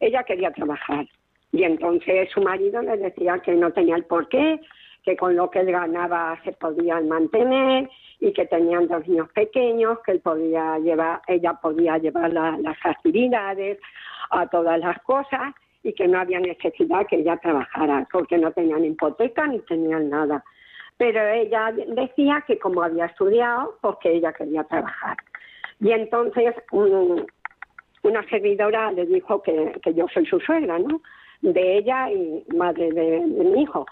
ella quería trabajar. Y entonces su marido le decía que no tenía el porqué, que con lo que él ganaba se podían mantener y que tenían dos niños pequeños, que él podía llevar, ella podía llevar las actividades, a todas las cosas y que no había necesidad que ella trabajara, porque no tenían hipoteca ni tenían nada. Pero ella decía que como había estudiado, pues que ella quería trabajar. Y entonces una servidora le dijo que, que yo soy su suegra, ¿no? De ella y madre de mi hijo.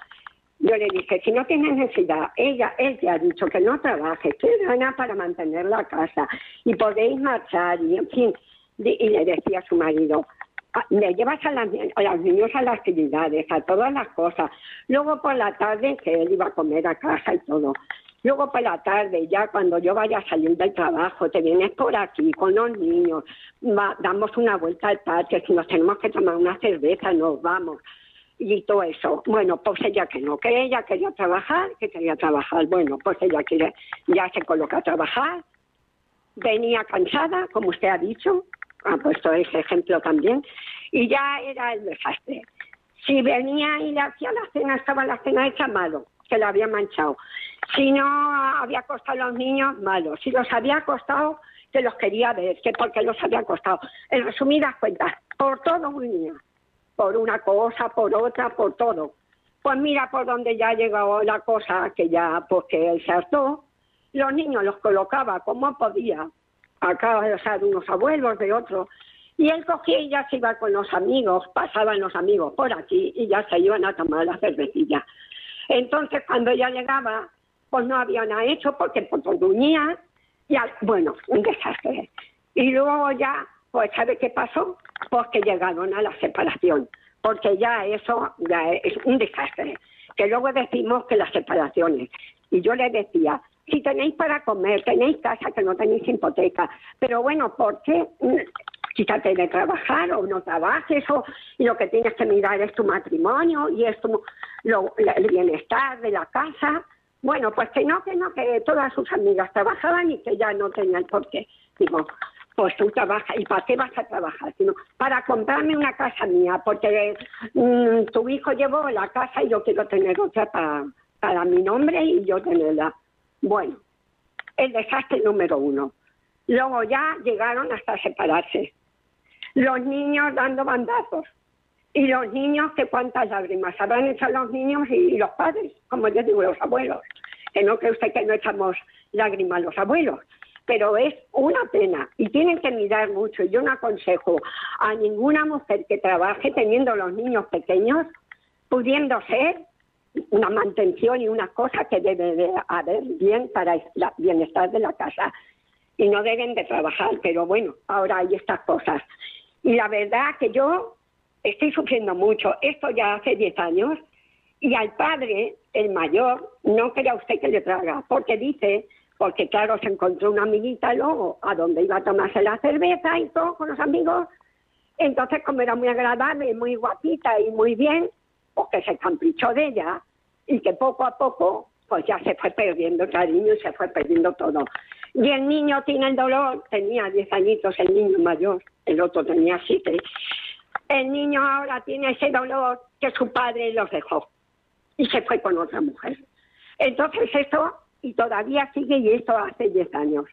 Yo le dije, si no tiene necesidad, ella, él te ha dicho que no trabaje, que gana para mantener la casa y podéis marchar y en fin. Y le decía a su marido, ah, le llevas a, las, a los niños a las actividades, a todas las cosas. Luego por la tarde, que él iba a comer a casa y todo. Luego por la tarde, ya cuando yo vaya a salir del trabajo, te vienes por aquí con los niños, damos una vuelta al parque, si nos tenemos que tomar una cerveza, nos vamos y todo eso. Bueno, pues ella que no, que ella quería trabajar, que quería trabajar. Bueno, pues ella quiere, ya se coloca a trabajar, venía cansada, como usted ha dicho, ha puesto ese ejemplo también, y ya era el desastre. Si venía y le hacía la cena, estaba la cena hecha malo, que la había manchado. Si no había costado a los niños, malo. Si los había acostado, que los quería ver, que porque los había costado. En resumidas cuentas, por todo un niño por una cosa, por otra, por todo. Pues mira por dónde ya llegó la cosa, que ya, pues él se hartó, los niños los colocaba como podía, acá, o sea, de unos abuelos, de otros, y él cogía y ya se iba con los amigos, pasaban los amigos por aquí y ya se iban a tomar la cervecilla. Entonces, cuando ya llegaba, pues no había nada hecho porque por gruñía, y bueno, un desastre. Y luego ya pues ¿sabe qué pasó? Pues que llegaron a la separación, porque ya eso ya es un desastre. Que luego decimos que las separaciones. Y yo le decía, si tenéis para comer, tenéis casa, que no tenéis hipoteca, pero bueno, ¿por qué? quítate de trabajar o no trabajes o y lo que tienes que mirar es tu matrimonio y es lo, el bienestar de la casa. Bueno, pues que no, que no, que todas sus amigas trabajaban y que ya no tenían por qué. Digo, pues tú trabajas, ¿y para qué vas a trabajar? Sino para comprarme una casa mía, porque mm, tu hijo llevó la casa y yo quiero tener otra para, para mi nombre y yo tenerla. Bueno, el desastre número uno. Luego ya llegaron hasta separarse. Los niños dando bandazos. Y los niños, que cuántas lágrimas habrán hecho los niños y, los padres, como yo digo, los abuelos. Que no cree usted que no echamos lágrimas los abuelos pero es una pena y tienen que mirar mucho. Yo no aconsejo a ninguna mujer que trabaje teniendo los niños pequeños, pudiendo ser una mantención y una cosa que debe de haber bien para el bienestar de la casa. Y no deben de trabajar, pero bueno, ahora hay estas cosas. Y la verdad que yo estoy sufriendo mucho. Esto ya hace 10 años. Y al padre, el mayor, no crea usted que le traga, porque dice porque claro, se encontró una amiguita luego a donde iba a tomarse la cerveza y todo con los amigos. Entonces, como era muy agradable, muy guapita y muy bien, pues que se caprichó de ella y que poco a poco, pues ya se fue perdiendo el cariño y se fue perdiendo todo. Y el niño tiene el dolor, tenía 10 añitos el niño mayor, el otro tenía 7. El niño ahora tiene ese dolor que su padre los dejó y se fue con otra mujer. Entonces esto y todavía sigue y esto hace 10 años.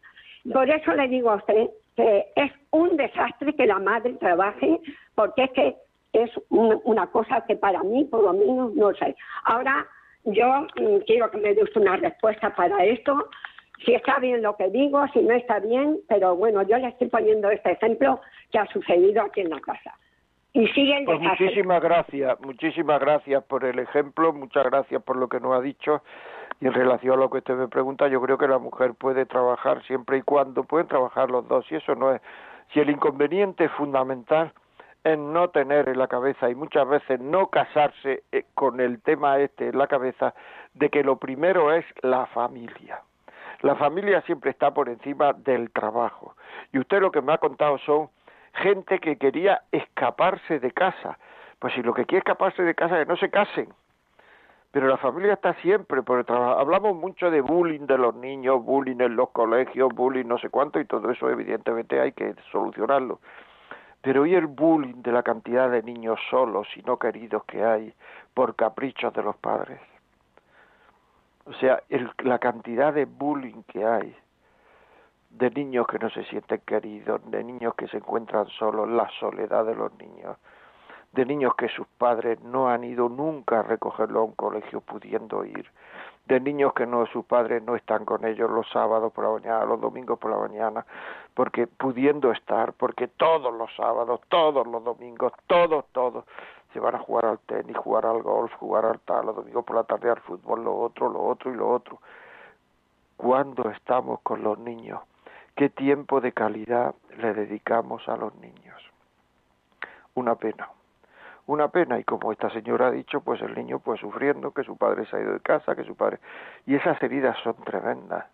Por eso le digo a usted que es un desastre que la madre trabaje, porque es que es una cosa que para mí, por lo menos, no sé. Ahora, yo mm, quiero que me des una respuesta para esto, si está bien lo que digo, si no está bien, pero bueno, yo le estoy poniendo este ejemplo que ha sucedido aquí en la casa. Y sigue el pues muchísimas gracias, muchísimas gracias por el ejemplo, muchas gracias por lo que nos ha dicho. Y en relación a lo que usted me pregunta, yo creo que la mujer puede trabajar siempre y cuando pueden trabajar los dos. Y eso no es. Si el inconveniente fundamental es no tener en la cabeza y muchas veces no casarse eh, con el tema este en la cabeza de que lo primero es la familia. La familia siempre está por encima del trabajo. Y usted lo que me ha contado son gente que quería escaparse de casa. Pues si lo que quiere escaparse de casa que no se casen. Pero la familia está siempre por el trabajo. Hablamos mucho de bullying de los niños, bullying en los colegios, bullying no sé cuánto, y todo eso evidentemente hay que solucionarlo. Pero hoy el bullying de la cantidad de niños solos y no queridos que hay por caprichos de los padres. O sea, la cantidad de bullying que hay, de niños que no se sienten queridos, de niños que se encuentran solos, la soledad de los niños, de niños que sus padres no han ido nunca a recogerlo a un colegio pudiendo ir, de niños que no sus padres no están con ellos los sábados por la mañana, los domingos por la mañana, porque pudiendo estar, porque todos los sábados, todos los domingos, todos, todos se van a jugar al tenis, jugar al golf, jugar al tal, los domingos por la tarde al fútbol, lo otro, lo otro y lo otro. ¿Cuándo estamos con los niños? ¿Qué tiempo de calidad le dedicamos a los niños? Una pena. Una pena, y como esta señora ha dicho, pues el niño pues sufriendo, que su padre se ha ido de casa, que su padre... Y esas heridas son tremendas.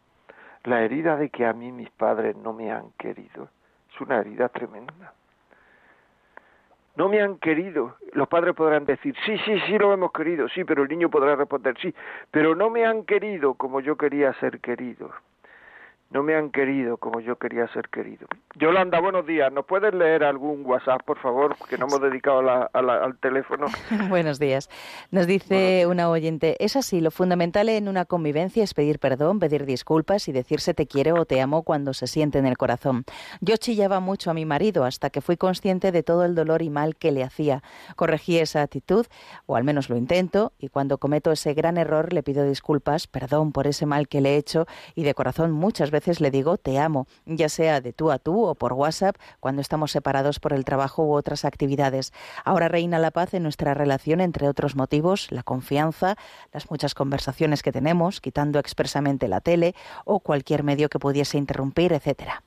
La herida de que a mí mis padres no me han querido es una herida tremenda no me han querido. Los padres podrán decir, sí, sí, sí lo hemos querido, sí, pero el niño podrá responder, sí, pero no me han querido como yo quería ser querido no me han querido como yo quería ser querido. Yolanda, buenos días. ¿Nos puedes leer algún WhatsApp, por favor? Que no hemos dedicado al teléfono. buenos días. Nos dice una oyente, es así, lo fundamental en una convivencia es pedir perdón, pedir disculpas y decirse te quiero o te amo cuando se siente en el corazón. Yo chillaba mucho a mi marido hasta que fui consciente de todo el dolor y mal que le hacía. Corregí esa actitud, o al menos lo intento, y cuando cometo ese gran error le pido disculpas, perdón por ese mal que le he hecho y de corazón muchas veces le digo te amo, ya sea de tú a tú o por WhatsApp cuando estamos separados por el trabajo u otras actividades. Ahora reina la paz en nuestra relación, entre otros motivos, la confianza, las muchas conversaciones que tenemos, quitando expresamente la tele o cualquier medio que pudiese interrumpir, etcétera.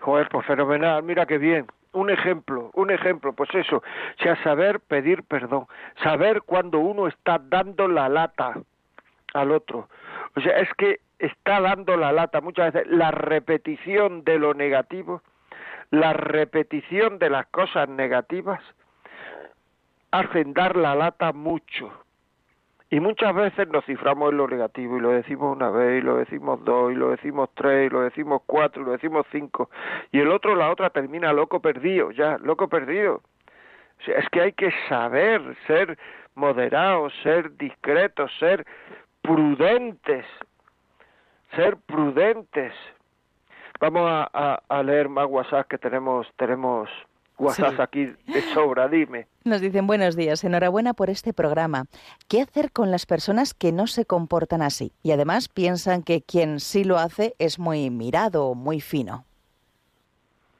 Joder, pues fenomenal, mira qué bien. Un ejemplo, un ejemplo, pues eso, o sea, saber pedir perdón, saber cuando uno está dando la lata al otro. O sea, es que está dando la lata muchas veces la repetición de lo negativo, la repetición de las cosas negativas hacen dar la lata mucho. Y muchas veces nos ciframos en lo negativo y lo decimos una vez y lo decimos dos y lo decimos tres y lo decimos cuatro y lo decimos cinco y el otro la otra termina loco perdido, ya, loco perdido. es que hay que saber ser moderados, ser discretos, ser prudentes ser prudentes. Vamos a, leer más WhatsApp que tenemos, tenemos WhatsApp aquí de sobra, dime. Nos dicen buenos días, enhorabuena por este programa. ¿Qué hacer con las personas que no se comportan así y además piensan que quien sí lo hace es muy mirado, muy fino?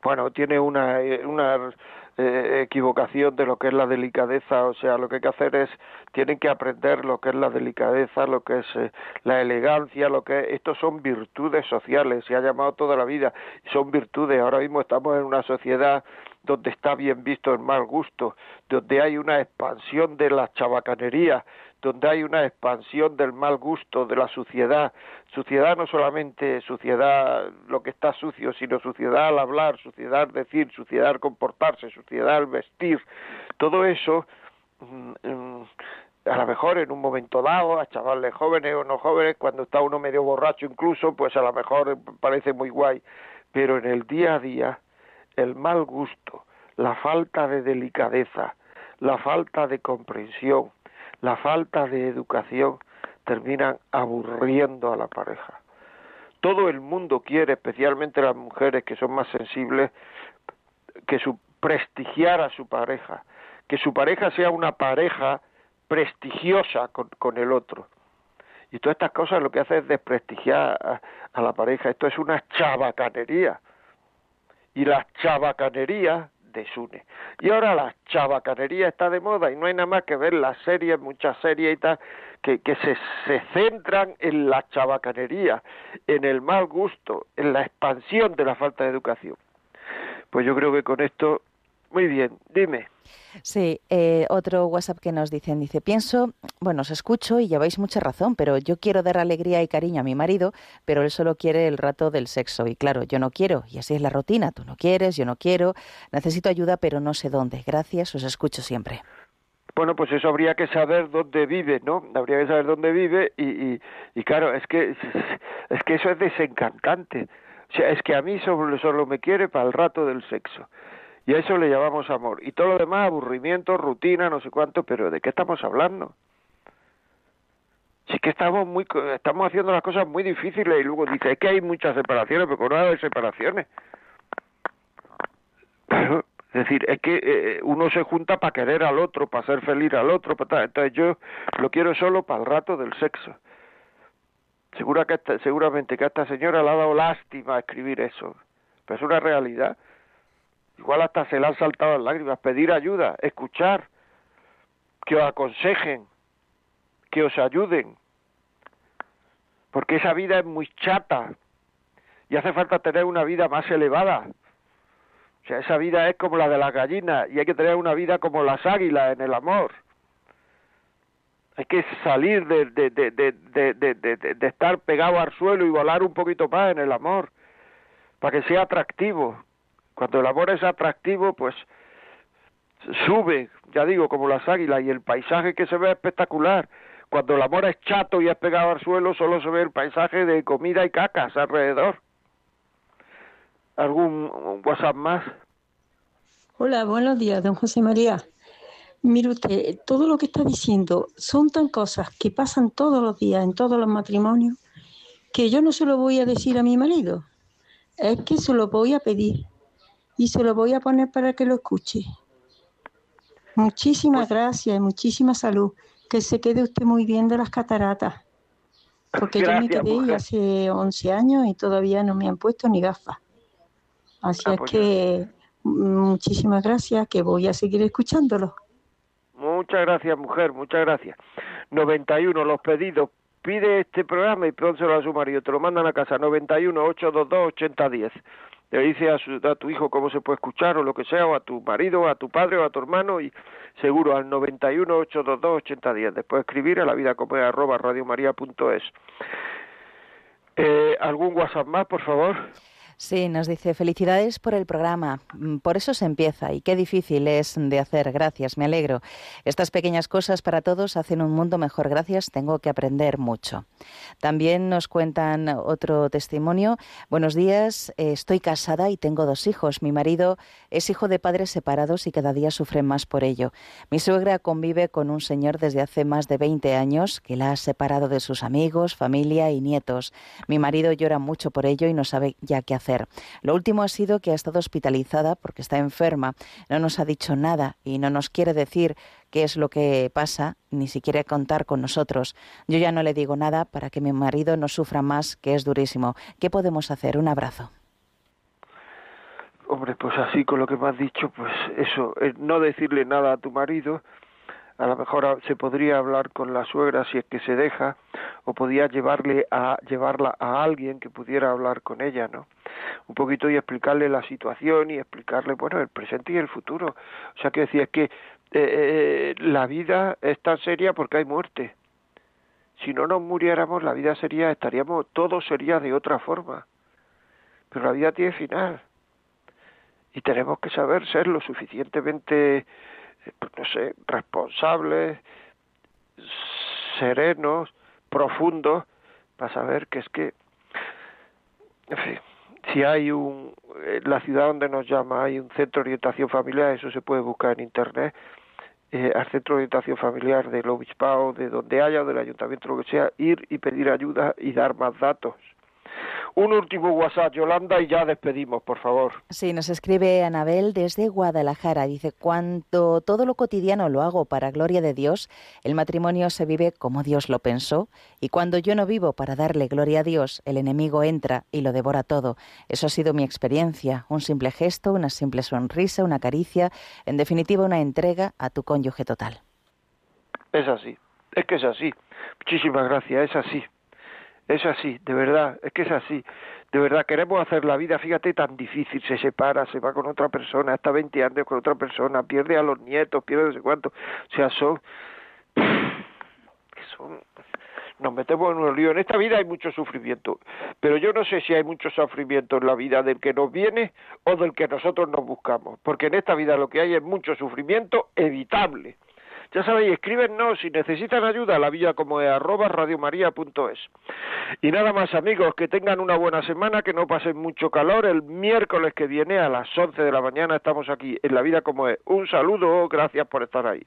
Bueno, tiene una, eh, una eh, equivocación de lo que es la delicadeza, o sea, lo que hay que hacer es, tienen que aprender lo que es la delicadeza, lo que es eh, la elegancia, lo que es, estos son virtudes sociales, se ha llamado toda la vida, son virtudes, ahora mismo estamos en una sociedad donde está bien visto el mal gusto, donde hay una expansión de la chabacanería, donde hay una expansión del mal gusto, de la suciedad. Suciedad no solamente suciedad lo que está sucio, sino suciedad al hablar, suciedad al decir, suciedad al comportarse, suciedad al vestir. Todo eso, mm, mm, a lo mejor en un momento dado, a chavales jóvenes o no jóvenes, cuando está uno medio borracho incluso, pues a lo mejor parece muy guay. Pero en el día a día, el mal gusto, la falta de delicadeza, la falta de comprensión, la falta de educación terminan aburriendo a la pareja. todo el mundo quiere, especialmente las mujeres que son más sensibles, que su prestigiar a su pareja, que su pareja sea una pareja prestigiosa con, el otro. Y todas estas cosas lo que hace es desprestigiar a, a la pareja. Esto es una chabacanería. Y la chabacanería desune. Y ahora la chabacanería está de moda y no hay nada más que ver las series, muchas series y tal, que, se, se centran en la chabacanería, en el mal gusto, en la expansión de la falta de educación. Pues yo creo que con esto, muy bien, dime. Sí, eh, otro WhatsApp que nos dicen, dice, pienso, bueno, os escucho y lleváis mucha razón, pero yo quiero dar alegría y cariño a mi marido, pero él solo quiere el rato del sexo. Y claro, yo no quiero, y así es la rutina, tú no quieres, yo no quiero, necesito ayuda, pero no sé dónde. Gracias, os escucho siempre. Bueno, pues eso habría que saber dónde vive, ¿no? Habría que saber dónde vive y, y, y claro, es que, es que eso es desencantante. O sea, es que a mí solo, solo me quiere para el rato del sexo. Y a eso le llamamos amor. Y todo lo demás, aburrimiento, rutina, no sé cuánto, pero ¿de qué estamos hablando? Si que estamos muy estamos haciendo las cosas muy difíciles y luego dice, es que hay muchas separaciones, pero no hay separaciones. Es decir, es que eh, uno se junta para querer al otro, para ser feliz al otro, para tal. entonces yo lo quiero solo para el rato del sexo. Segura que esta, seguramente que a esta señora le ha dado lástima escribir eso, pero es una realidad. Igual hasta se le han saltado las lágrimas. Pedir ayuda, escuchar, que os aconsejen, que os ayuden. Porque esa vida es muy chata y hace falta tener una vida más elevada. O sea, esa vida es como la de las gallinas y hay que tener una vida como las águilas en el amor. Hay que salir de, de, de, de, estar pegado al suelo y volar un poquito más en el amor, para que sea atractivo. Cuando el amor es atractivo, pues sube, ya digo, como las águilas, y el paisaje que se ve es espectacular. Cuando el amor es chato y es pegado al suelo, solo se ve el paisaje de comida y cacas alrededor. ¿Algún WhatsApp más? Hola, buenos días, don José María. Mire usted, todo lo que está diciendo son tan cosas que pasan todos los días en todos los matrimonios que yo no se lo voy a decir a mi marido, es que se lo voy a pedir y se lo voy a poner para que lo escuche. Muchísimas gracias y muchísima salud. Que se quede usted muy bien de las cataratas. Porque yo me quedé mujer. hace 11 años y todavía no me han puesto ni gafas. Así Ah, es pues que mm, muchísimas gracias, que voy a seguir escuchándolo. Muchas gracias, mujer, muchas gracias. 91, los pedidos. Pide este programa y pónselo a su marido. Te lo mandan a casa. 91 822 8010. Le dice a, su, a tu hijo cómo se puede escuchar o lo que sea, o a tu marido, o a tu padre o a tu hermano, y seguro al 91 822 8010. Después escribir a la vida como es, arroba radiomaria.es. Eh, ¿Algún WhatsApp más, por favor? Sí, nos dice felicidades por el programa. Mm, Por eso se empieza y qué difícil es de hacer. Gracias, me alegro. Estas pequeñas cosas para todos hacen un mundo mejor. Gracias, tengo que aprender mucho. También nos cuentan otro testimonio. Buenos días, eh, estoy casada y tengo dos hijos. Mi marido es hijo de padres separados y cada día sufre más por ello. Mi suegra convive con un señor desde hace más de 20 años que la ha separado de sus amigos, familia y nietos. Mi marido llora mucho por ello y no sabe ya qué hacer. Lo último ha sido que ha estado hospitalizada porque está enferma. No nos ha dicho nada y no nos quiere decir qué es lo que pasa, ni siquiera contar con nosotros. Yo ya no le digo nada para que mi marido no sufra más, que es durísimo. ¿Qué podemos hacer? Un abrazo. Hombre, pues así con lo que me has dicho, pues eso, eh, no decirle nada a tu marido, a lo mejor a- se podría hablar con la suegra si es que se deja, o podía llevarle a llevarla a alguien que pudiera hablar con ella, ¿no? Un poquito y explicarle la situación y explicarle, bueno, el presente y el futuro. O sea, que decía es que eh, eh, la vida es tan seria porque hay muerte. Si no nos muriéramos, la vida sería, estaríamos, todo sería de otra forma. Pero la vida tiene final y tenemos que saber ser lo suficientemente, eh, no sé, responsables, serenos, profundos, para saber que es que, en fin, si hay un, en la ciudad donde nos llama, hay un centro de orientación familiar, eso se puede buscar en internet, eh, al centro de orientación familiar del obispado, de donde haya, o del ayuntamiento, lo que sea, ir y pedir ayuda y dar más datos. Un último WhatsApp, Yolanda, y ya despedimos, por favor. Sí, nos escribe Anabel desde Guadalajara. Dice, cuando todo lo cotidiano lo hago para gloria de Dios, el matrimonio se vive como Dios lo pensó, y cuando yo no vivo para darle gloria a Dios, el enemigo entra y lo devora todo. Eso ha sido mi experiencia, un simple gesto, una simple sonrisa, una caricia, en definitiva una entrega a tu cónyuge total. Es así, es que es así. Muchísimas gracias, es así. Es así, de verdad, es que es así. De verdad, queremos hacer la vida, fíjate, tan difícil. Se separa, se va con otra persona, está 20 años con otra persona, pierde a los nietos, pierde no sé cuánto. O sea, son... son nos metemos en un lío. En esta vida hay mucho sufrimiento, pero yo no sé si hay mucho sufrimiento en la vida del que nos viene o del que nosotros nos buscamos, porque en esta vida lo que hay es mucho sufrimiento evitable. Ya sabéis, escríbenos si necesitan ayuda a la villa como es arroba radiomaria.es. Y nada más amigos, que tengan una buena semana, que no pasen mucho calor. El miércoles que viene a las 11 de la mañana estamos aquí en la vida como es. Un saludo, gracias por estar ahí.